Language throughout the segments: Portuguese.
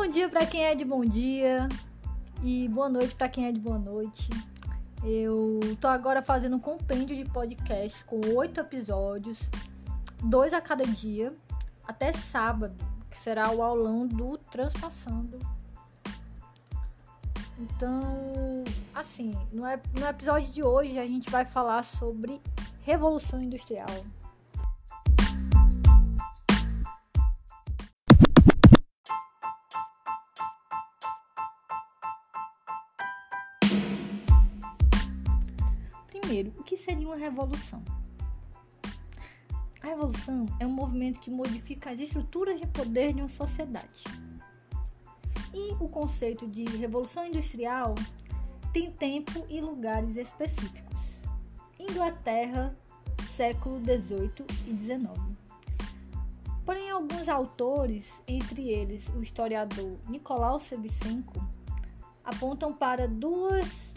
Bom dia para quem é de bom dia e boa noite para quem é de boa noite. Eu tô agora fazendo um compêndio de podcasts com oito episódios, dois a cada dia, até sábado, que será o aulão do Transpassando. Então, assim, no, no episódio de hoje a gente vai falar sobre Revolução Industrial. Que seria uma revolução? A revolução é um movimento que modifica as estruturas de poder de uma sociedade. E o conceito de revolução industrial tem tempo e lugares específicos. Inglaterra, século 18 e 19. Porém, alguns autores, entre eles o historiador Nicolau Sevicenko, apontam para duas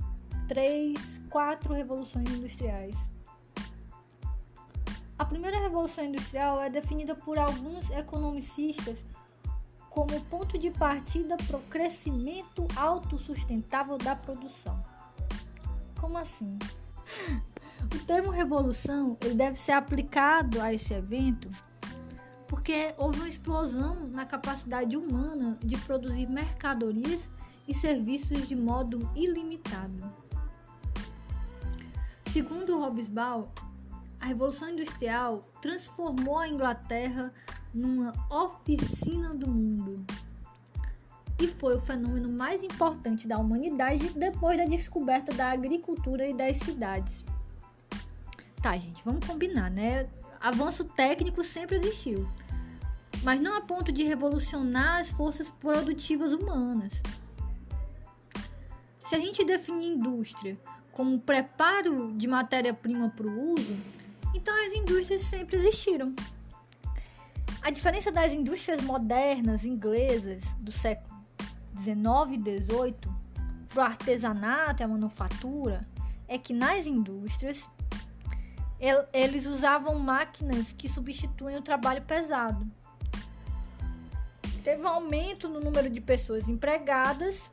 três, quatro revoluções industriais. A primeira revolução industrial é definida por alguns economicistas como ponto de partida para o crescimento autossustentável da produção. Como assim? O termo revolução ele deve ser aplicado a esse evento porque houve uma explosão na capacidade humana de produzir mercadorias e serviços de modo ilimitado. Segundo Hobsbawm, a Revolução Industrial transformou a Inglaterra numa oficina do mundo e foi o fenômeno mais importante da humanidade depois da descoberta da agricultura e das cidades. Tá, gente, vamos combinar, né? Avanço técnico sempre existiu, mas não a ponto de revolucionar as forças produtivas humanas. Se a gente define indústria como preparo de matéria-prima para o uso, então as indústrias sempre existiram. A diferença das indústrias modernas inglesas do século 19 e 18 para o artesanato e a manufatura é que nas indústrias eles usavam máquinas que substituem o trabalho pesado. Teve um aumento no número de pessoas empregadas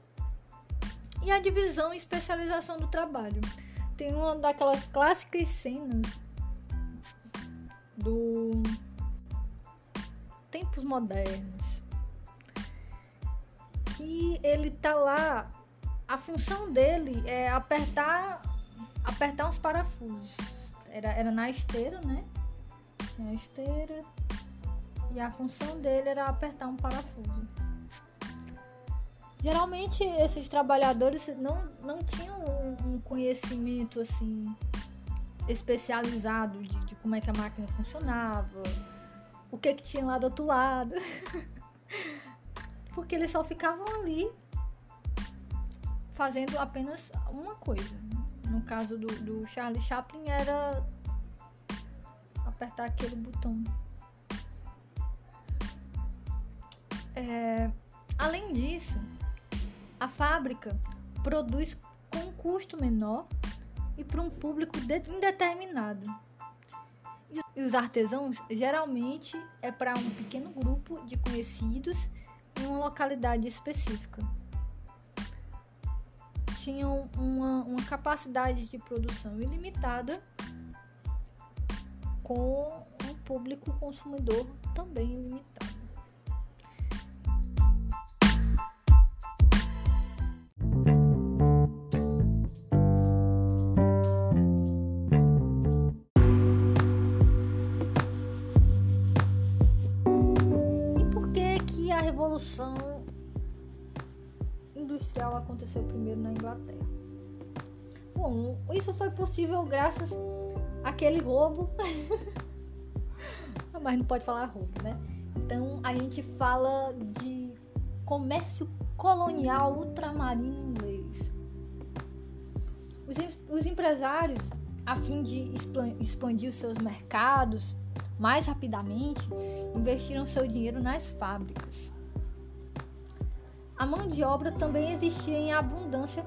e a divisão e especialização do trabalho. Tem uma daquelas clássicas cenas do tempos modernos que ele tá lá, a função dele é apertar apertar uns parafusos. Era, era na esteira, né? Na esteira. E a função dele era apertar um parafuso. Geralmente esses trabalhadores não, não tinham um, um conhecimento assim especializado de, de, como é que a máquina funcionava, o que que tinha lá do outro lado. Porque eles só ficavam ali fazendo apenas uma coisa. No caso do, do Charlie Chaplin era apertar aquele botão. É, além disso, fábrica produz com um custo menor e para um público indeterminado. E os artesãos geralmente é para um pequeno grupo de conhecidos em uma localidade específica. Tinham uma, uma capacidade de produção ilimitada com um público consumidor também ilimitado. Aconteceu primeiro na Inglaterra. Bom, isso foi possível graças àquele roubo. Mas não pode falar roubo, né? Então a gente fala de comércio colonial ultramarino inglês. Os, os empresários, a fim de expandir os seus mercados mais rapidamente, investiram seu dinheiro nas fábricas. A mão de obra também existia em abundância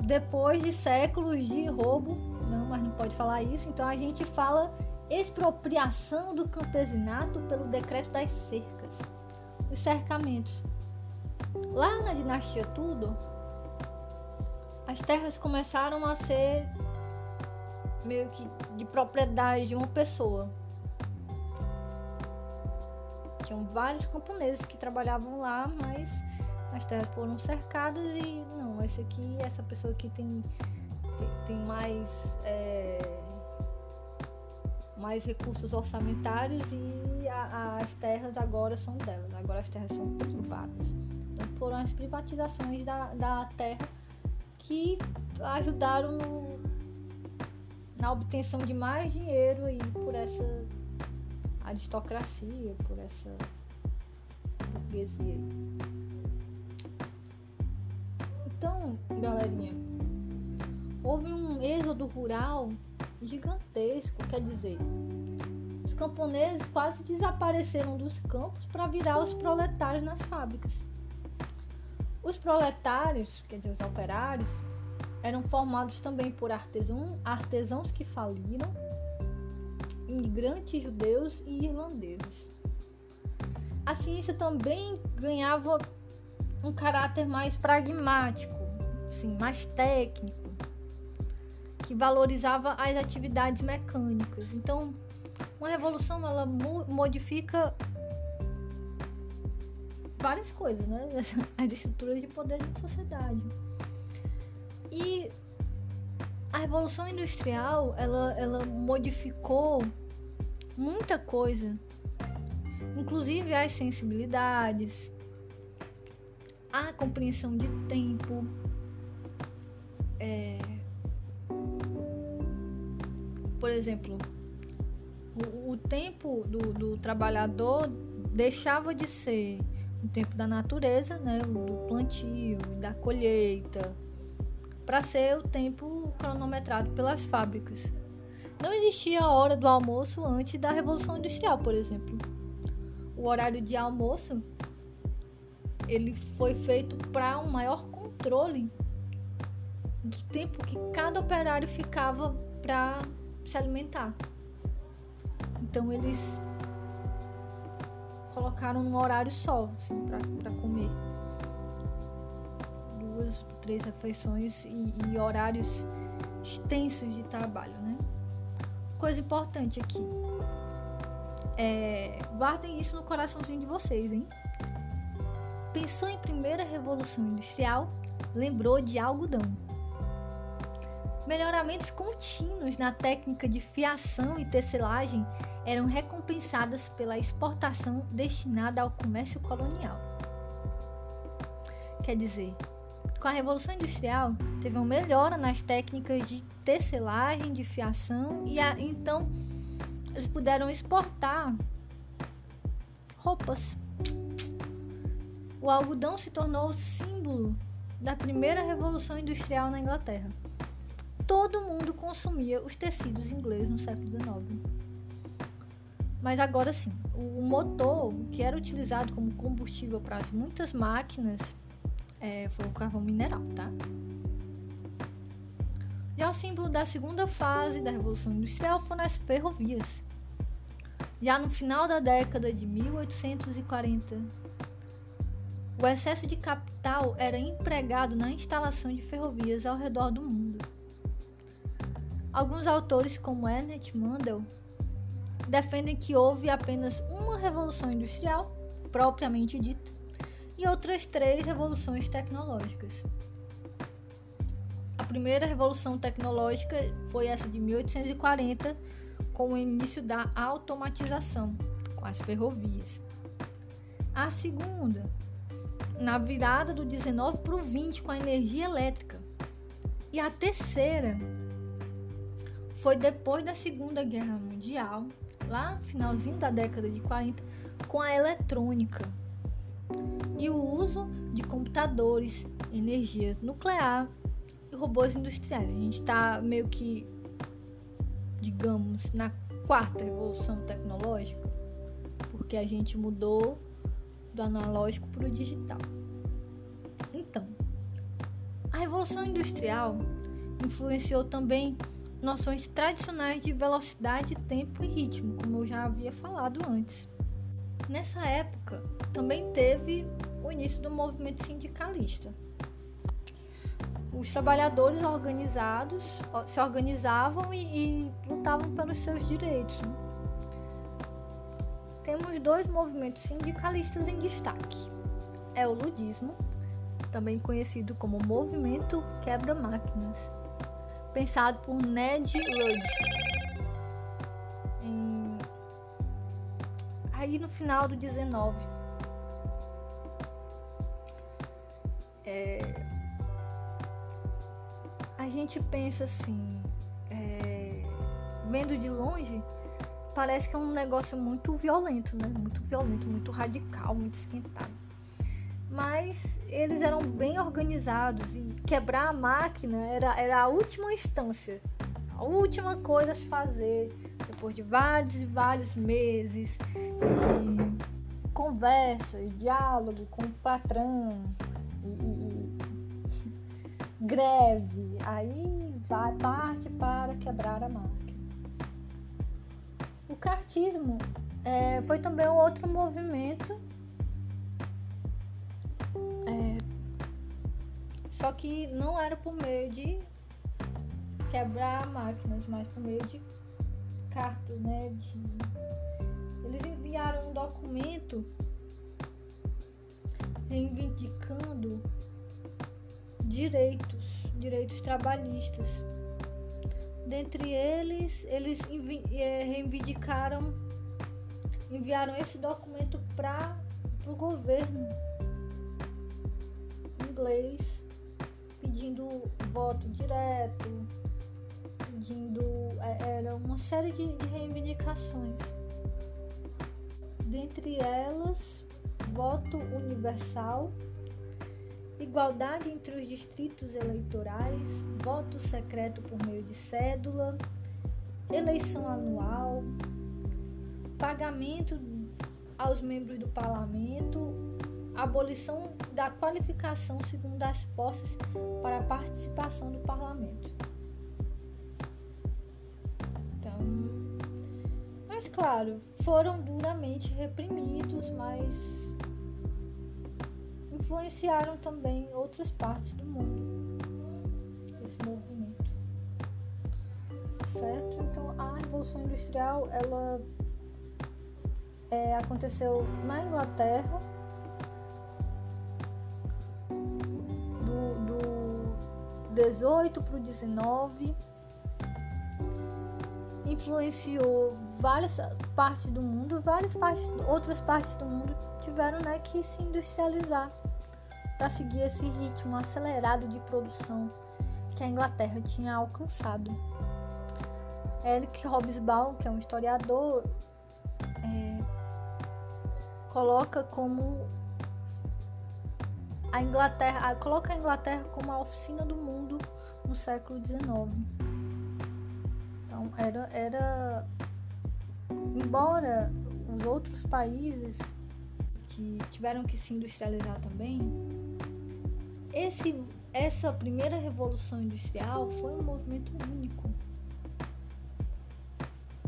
depois de séculos de roubo. Não, mas não pode falar isso. Então a gente fala expropriação do campesinato pelo decreto das cercas, os cercamentos. Lá na dinastia Tudor, as terras começaram a ser meio que de propriedade de uma pessoa. Tinham vários camponeses que trabalhavam lá, mas as terras foram cercadas e não, esse aqui, essa pessoa aqui tem, tem, tem mais, é, mais recursos orçamentários e a, as terras agora são delas, agora as terras são privadas. Então foram as privatizações da, da terra que ajudaram no, na obtenção de mais dinheiro aí por essa aristocracia, por essa burguesia. Então, galerinha, houve um êxodo rural gigantesco, quer dizer, os camponeses quase desapareceram dos campos para virar os proletários nas fábricas. Os proletários, quer dizer, os operários, eram formados também por artesão, artesãos que faliram, imigrantes judeus e irlandeses. A ciência também ganhava um caráter mais pragmático, assim, mais técnico, que valorizava as atividades mecânicas. Então, uma revolução ela modifica várias coisas, né? As estruturas de poder de uma sociedade. E a revolução industrial, ela, ela modificou muita coisa, inclusive as sensibilidades, a compreensão de tempo, é, por exemplo, o, o tempo do, do, trabalhador deixava de ser o tempo da natureza, né, do plantio, da colheita, para ser o tempo cronometrado pelas fábricas. Não existia a hora do almoço antes da Revolução Industrial, por exemplo. O horário de almoço ele foi feito para um maior controle do tempo que cada operário ficava para se alimentar. Então eles colocaram um horário só assim, para comer. Duas, três refeições e, e horários extensos de trabalho, né? Coisa importante aqui. É, guardem isso no coraçãozinho de vocês, hein? Pensou em primeira revolução industrial, lembrou de algodão. Melhoramentos contínuos na técnica de fiação e tecelagem eram recompensadas pela exportação destinada ao comércio colonial. Quer dizer, com a Revolução Industrial, teve uma melhora nas técnicas de tecelagem, de fiação, e a, então eles puderam exportar roupas o algodão se tornou o símbolo da primeira revolução industrial na Inglaterra. Todo mundo consumia os tecidos ingleses no século XIX. Mas agora sim, o motor que era utilizado como combustível para muitas máquinas é, foi o carvão mineral, tá? Já o símbolo da segunda fase da Revolução Industrial foram as ferrovias. Já no final da década de 1840, o excesso de capital era empregado na instalação de ferrovias ao redor do mundo. Alguns autores, como Ernest Mandel, defendem que houve apenas uma revolução industrial, propriamente dita, e outras três revoluções tecnológicas. A primeira revolução tecnológica foi essa de 1840, com o início da automatização, com as ferrovias. A segunda na virada do 19 para o 20 com a energia elétrica. E a terceira foi depois da Segunda Guerra Mundial, lá no finalzinho da década de 40, com a eletrônica e o uso de computadores, energia nuclear e robôs industriais. A gente está meio que, digamos, na quarta revolução tecnológica, porque a gente mudou do analógico para o digital. Então, a Revolução Industrial influenciou também noções tradicionais de velocidade, tempo e ritmo, como eu já havia falado antes. Nessa época, também teve o início do movimento sindicalista. Os trabalhadores organizados se organizavam e, e lutavam pelos seus direitos. Né? Temos dois movimentos sindicalistas em destaque: é o ludismo, também conhecido como Movimento Quebra-Máquinas, pensado por Ned Ludd aí no final do 19. É, a gente pensa assim, é, vendo de longe, parece que é um negócio muito violento, né? Muito violento, muito radical, muito esquentado. Mas eles eram bem organizados e quebrar a máquina era, era a última instância, a última coisa a se fazer depois de vários e vários meses de conversa e diálogo com o patrão e, e, e greve, aí vai parte para quebrar a máquina. Cartismo é, foi também um outro movimento, é, só que não era por meio de quebrar máquinas, mas por meio de cartas, né? De... Eles enviaram um documento reivindicando direitos, direitos trabalhistas. Dentre eles, eles é, reivindicaram, enviaram esse documento para o governo inglês, pedindo voto direto, pedindo é, era uma série de, de reivindicações. Dentre elas, voto universal, igualdade entre os distritos eleitorais, voto secreto por meio de cédula, eleição anual, pagamento aos membros do parlamento, abolição da qualificação segundo as posses para a participação do parlamento. Mas, claro, foram duramente reprimidos, mas influenciaram também outras partes do mundo, esse movimento. Certo? Então, a Revolução Industrial, ela é, aconteceu na Inglaterra, do, do 18 para o 19 influenciou várias partes do mundo, várias partes, outras partes do mundo tiveram né, que se industrializar para seguir esse ritmo acelerado de produção que a Inglaterra tinha alcançado. Eric Hobsbawm, que é um historiador, é, coloca como a Inglaterra, coloca a Inglaterra como a oficina do mundo no século XIX. Então era, era embora os outros países que tiveram que se industrializar também, esse, essa primeira revolução industrial foi um movimento único.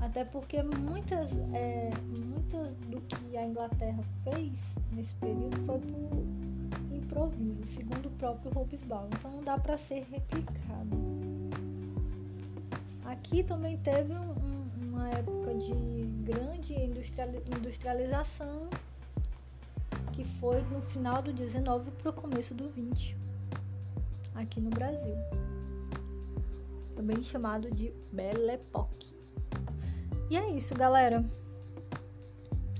Até porque muitas, é, muitas do que a Inglaterra fez nesse período foi por improviso, segundo o próprio Hobsbawm. Então não dá para ser replicado. Aqui também teve um, uma época de grande industrialização que foi no final do 19 para o começo do 20 aqui no Brasil. Também chamado de Belle Époque. E é isso galera.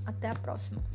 Até a próxima